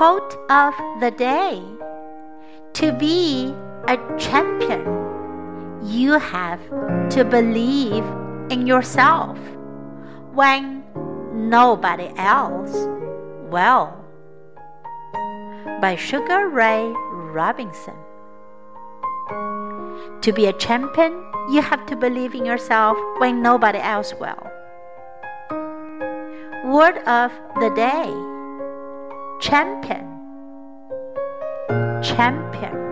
Quote of the day To be a champion, you have to believe in yourself when nobody else will. By Sugar Ray Robinson. To be a champion, you have to believe in yourself when nobody else will. Word of the day champion. Champion